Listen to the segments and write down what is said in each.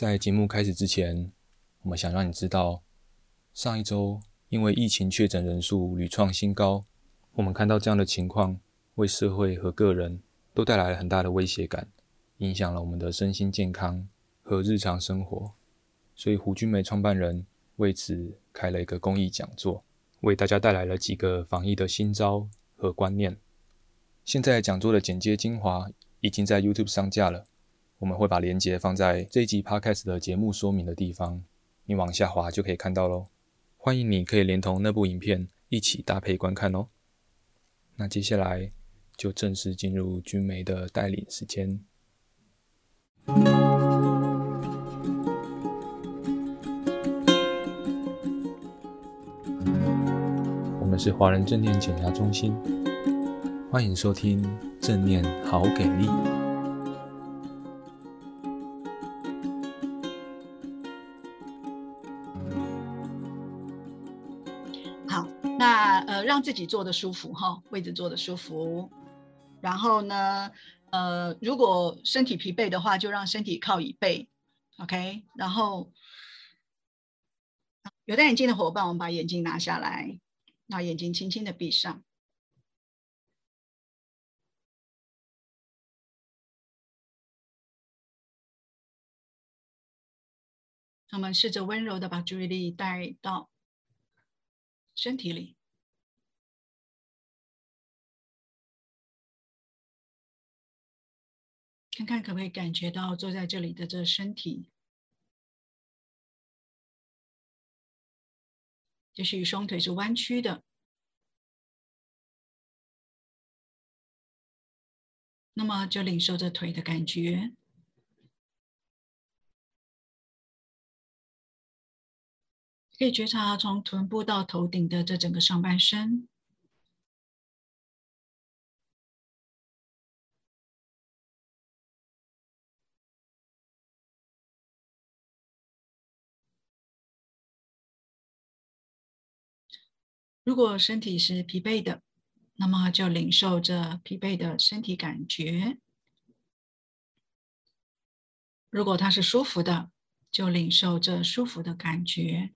在节目开始之前，我们想让你知道，上一周因为疫情确诊人数屡创新高，我们看到这样的情况，为社会和个人都带来了很大的威胁感，影响了我们的身心健康和日常生活。所以胡君梅创办人为此开了一个公益讲座，为大家带来了几个防疫的新招和观念。现在讲座的剪接精华已经在 YouTube 上架了，我们会把链接放在这一集 Podcast 的节目说明的地方，你往下滑就可以看到喽。欢迎你可以连同那部影片一起搭配观看哦。那接下来就正式进入君梅的带领时间。我们是华人正念减压中心。欢迎收听正念好给力。自己坐的舒服哈，位置坐的舒服。然后呢，呃，如果身体疲惫的话，就让身体靠椅背，OK。然后有戴眼镜的伙伴，我们把眼镜拿下来，那眼睛轻轻的闭上。我们试着温柔的把注意力带到身体里，看看可不可以感觉到坐在这里的这身体，也许双腿是弯曲的，那么就领受着腿的感觉。可以觉察从臀部到头顶的这整个上半身。如果身体是疲惫的，那么就领受着疲惫的身体感觉；如果它是舒服的，就领受着舒服的感觉。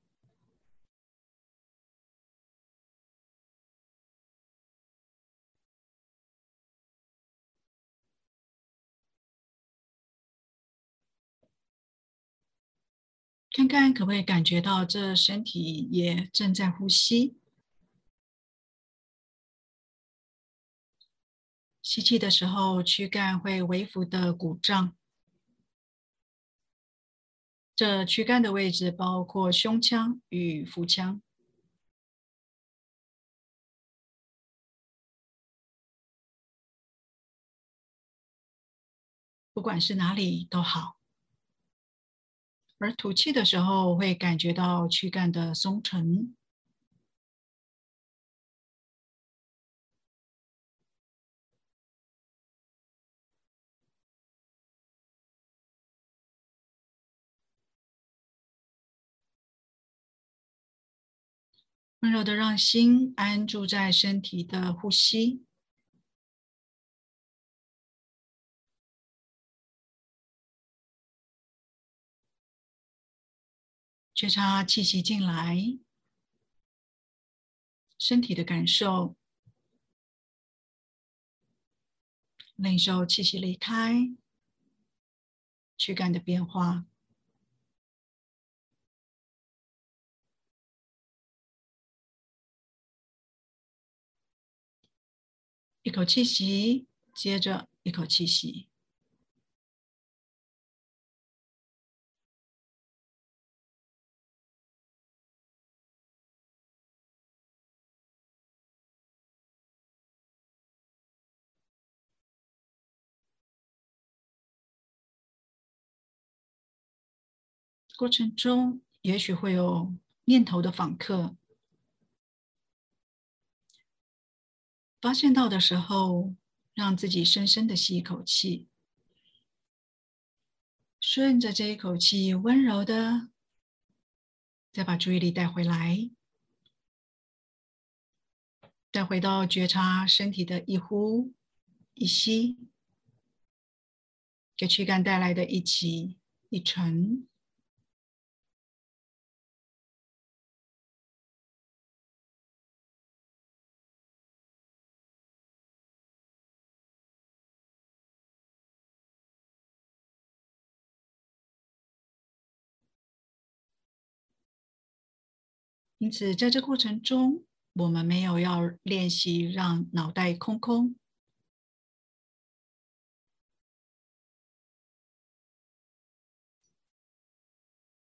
看看可不可以感觉到这身体也正在呼吸。吸气的时候，躯干会微幅的鼓胀。这躯干的位置包括胸腔与腹腔。不管是哪里都好。而吐气的时候，会感觉到躯干的松沉。温柔的让心安住在身体的呼吸。觉察气息进来，身体的感受，领受气息离开，躯干的变化。一口气吸，接着一口气吸。过程中，也许会有念头的访客，发现到的时候，让自己深深的吸一口气，顺着这一口气，温柔的再把注意力带回来，带回到觉察身体的一呼一吸，给躯干带来的一起一沉。因此，在这过程中，我们没有要练习让脑袋空空。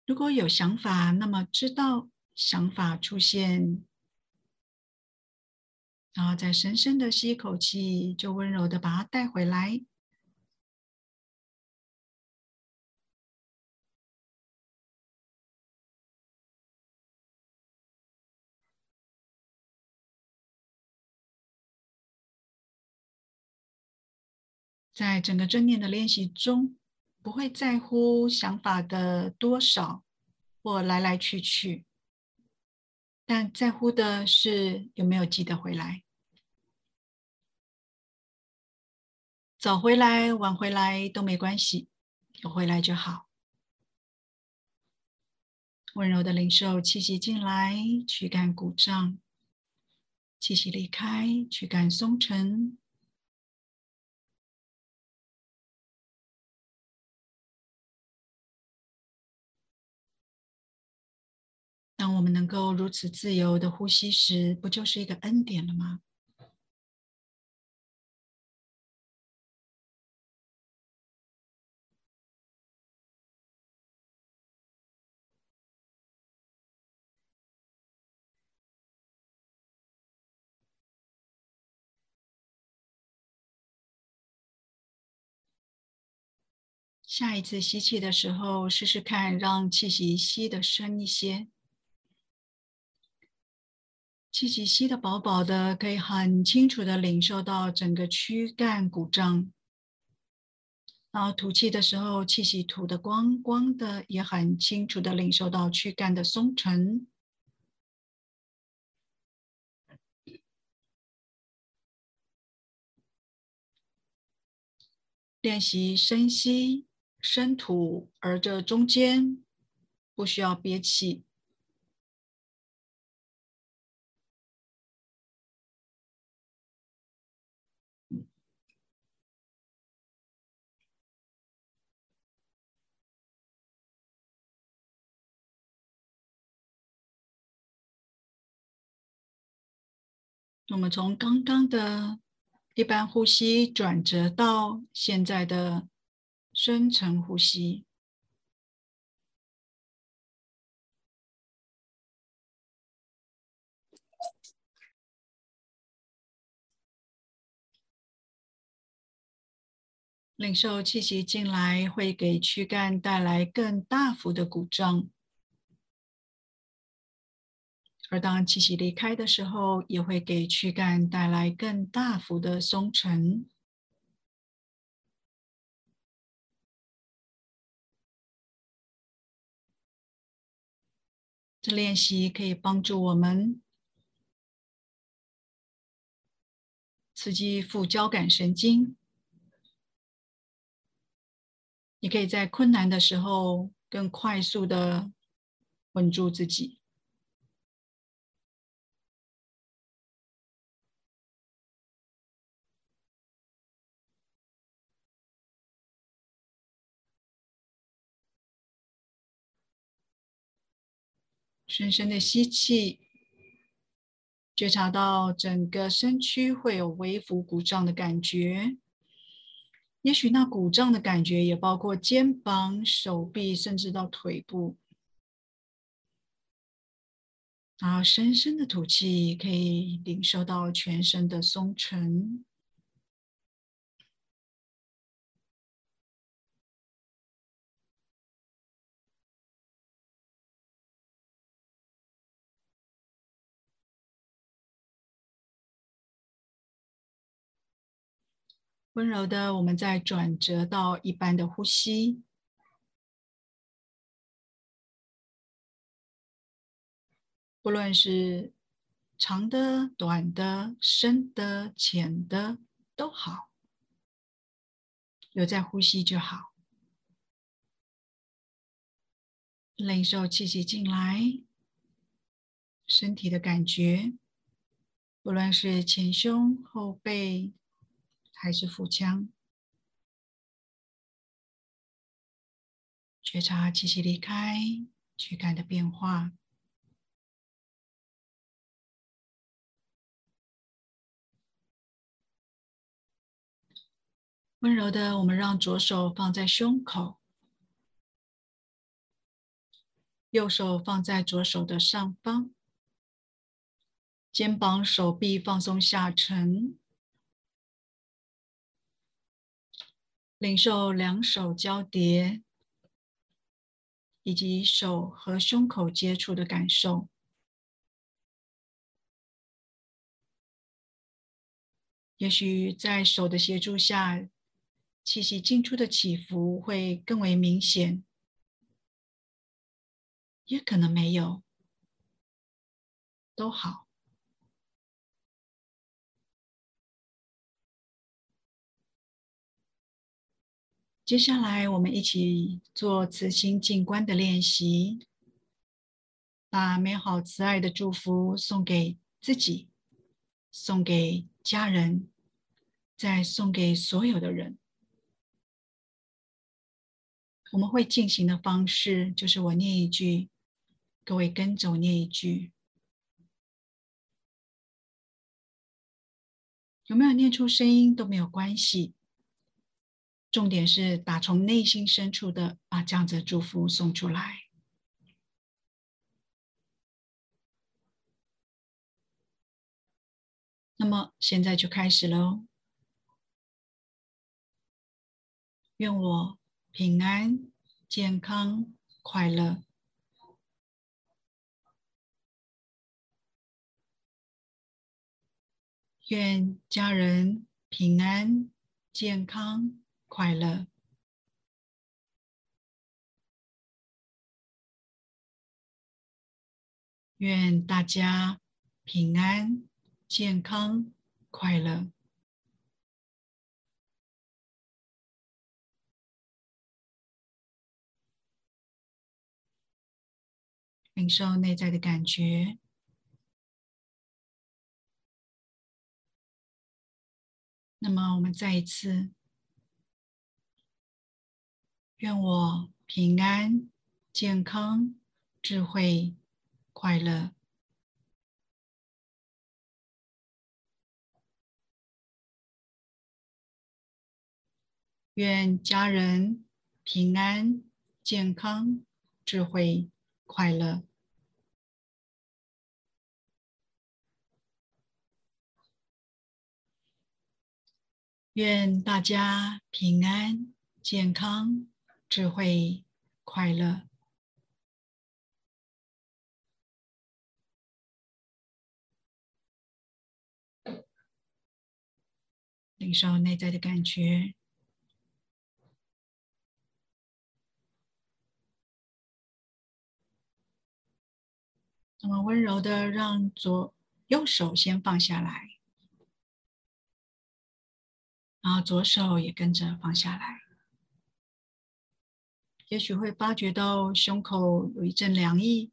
如果有想法，那么知道想法出现，然后再深深的吸一口气，就温柔的把它带回来。在整个正念的练习中，不会在乎想法的多少或来来去去，但在乎的是有没有记得回来。早回来、晚回来都没关系，有回来就好。温柔的领受气息进来，驱赶鼓胀；气息离开，驱赶松沉。当我们能够如此自由的呼吸时，不就是一个恩典了吗？下一次吸气的时候，试试看让气息吸得深一些。气息吸得饱饱的，可以很清楚的领受到整个躯干鼓胀。然后吐气的时候，气息吐得光光的，也很清楚的领受到躯干的松沉。练习深吸、深吐，而这中间不需要憋气。我们从刚刚的一般呼吸转折到现在的深层呼吸，领受气息进来，会给躯干带来更大幅的鼓胀。而当气息离开的时候，也会给躯干带来更大幅的松沉。这练习可以帮助我们刺激副交感神经，你可以在困难的时候更快速的稳住自己。深深的吸气，觉察到整个身躯会有微幅鼓胀的感觉。也许那鼓胀的感觉也包括肩膀、手臂，甚至到腿部。然后深深的吐气，可以领受到全身的松沉。温柔的，我们再转折到一般的呼吸。不论是长的、短的、深的、浅的，都好，有在呼吸就好。领受气息进来，身体的感觉，不论是前胸、后背。还是腹腔。觉察气息离开躯干的变化。温柔的我们让左手放在胸口右手放在左手的上方。肩膀手臂放松下沉领受两手交叠，以及手和胸口接触的感受。也许在手的协助下，气息进出的起伏会更为明显，也可能没有，都好。接下来，我们一起做慈心静观的练习，把美好慈爱的祝福送给自己，送给家人，再送给所有的人。我们会进行的方式就是我念一句，各位跟着我念一句。有没有念出声音都没有关系，重点是打从内心深处的把这样子的祝福送出来。那么现在就开始喽。愿我。平安、健康、快乐。愿家人平安、健康、快乐。愿大家平安、健康、快乐。领受内在的感觉。那么，我们再一次，愿我平安、健康、智慧、快乐。愿家人平安、健康、智慧。快乐，愿大家平安、健康、智慧、快乐。领受内在的感觉。那么温柔的让左右手先放下来，然后左手也跟着放下来。也许会发觉到胸口有一阵凉意，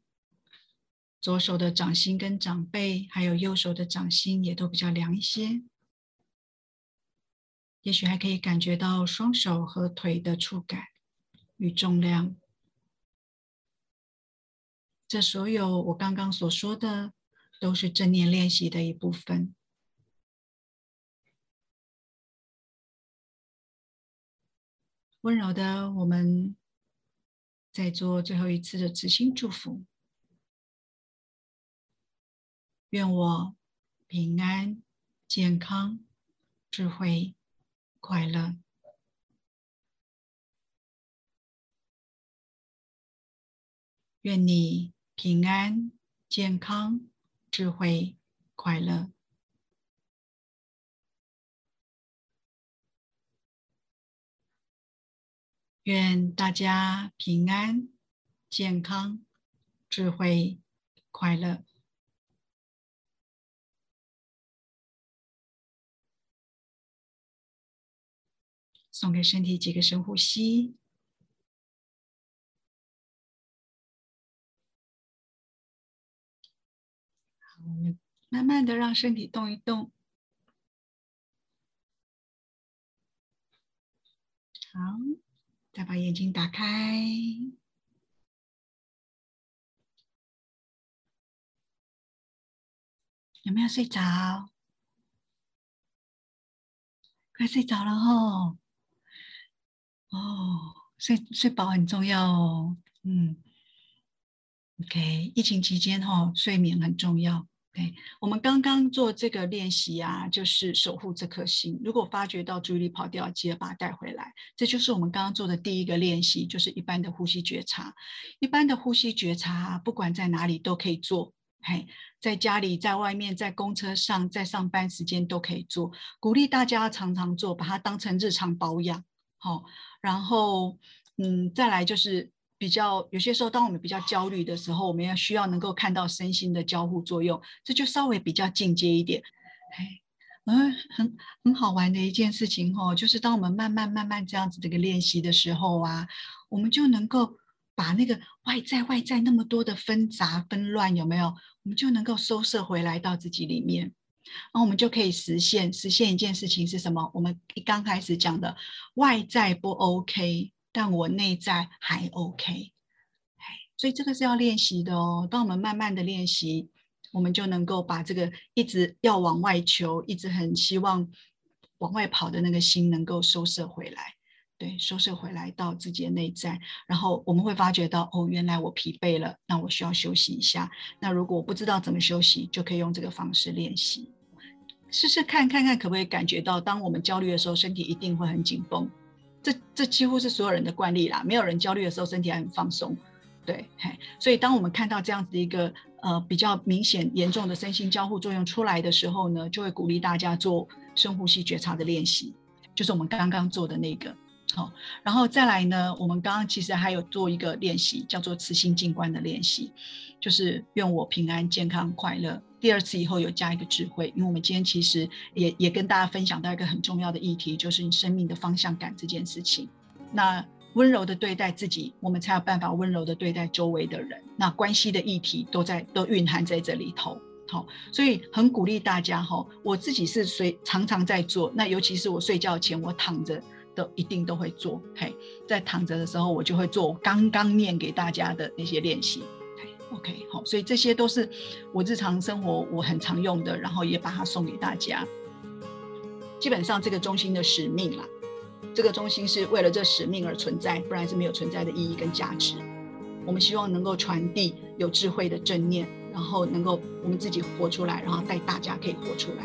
左手的掌心跟掌背，还有右手的掌心也都比较凉一些。也许还可以感觉到双手和腿的触感与重量。这所有我刚刚所说的，都是正念练习的一部分。温柔的，我们再做最后一次的慈心祝福。愿我平安、健康、智慧、快乐。愿你。平安、健康、智慧、快乐。愿大家平安、健康、智慧、快乐。送给身体几个深呼吸。我们慢慢的让身体动一动，好，再把眼睛打开，有没有睡着？快睡着了吼！哦，睡睡饱很重要哦。嗯，OK，疫情期间哈、哦，睡眠很重要。对，我们刚刚做这个练习啊，就是守护这颗心。如果发觉到注意力跑掉，记得把它带回来。这就是我们刚刚做的第一个练习，就是一般的呼吸觉察。一般的呼吸觉察，不管在哪里都可以做。嘿，在家里、在外面、在公车上、在上班时间都可以做。鼓励大家常常做，把它当成日常保养。好，然后嗯，再来就是。比较有些时候，当我们比较焦虑的时候，我们要需要能够看到身心的交互作用，这就稍微比较进阶一点。哎，嗯，很很好玩的一件事情哦，就是当我们慢慢慢慢这样子这个练习的时候啊，我们就能够把那个外在外在那么多的纷杂纷乱有没有？我们就能够收摄回来到自己里面，然后我们就可以实现实现一件事情是什么？我们一刚开始讲的外在不 OK。但我内在还 OK，所以这个是要练习的哦。当我们慢慢的练习，我们就能够把这个一直要往外求、一直很希望往外跑的那个心，能够收摄回来。对，收摄回来到自己的内在，然后我们会发觉到，哦，原来我疲惫了，那我需要休息一下。那如果我不知道怎么休息，就可以用这个方式练习，试试看看看可不可以感觉到，当我们焦虑的时候，身体一定会很紧绷。这这几乎是所有人的惯例啦，没有人焦虑的时候身体还很放松，对，嘿，所以当我们看到这样子一个呃比较明显严重的身心交互作用出来的时候呢，就会鼓励大家做深呼吸觉察的练习，就是我们刚刚做的那个，好，然后再来呢，我们刚刚其实还有做一个练习，叫做慈心静观的练习，就是愿我平安健康快乐。第二次以后有加一个智慧，因为我们今天其实也也跟大家分享到一个很重要的议题，就是你生命的方向感这件事情。那温柔的对待自己，我们才有办法温柔的对待周围的人。那关系的议题都在都蕴含在这里头。好，所以很鼓励大家哈，我自己是随常常在做。那尤其是我睡觉前，我躺着都一定都会做。嘿，在躺着的时候，我就会做我刚刚念给大家的那些练习。OK，好，所以这些都是我日常生活我很常用的，然后也把它送给大家。基本上这个中心的使命啦，这个中心是为了这使命而存在，不然是没有存在的意义跟价值。我们希望能够传递有智慧的正念，然后能够我们自己活出来，然后带大家可以活出来。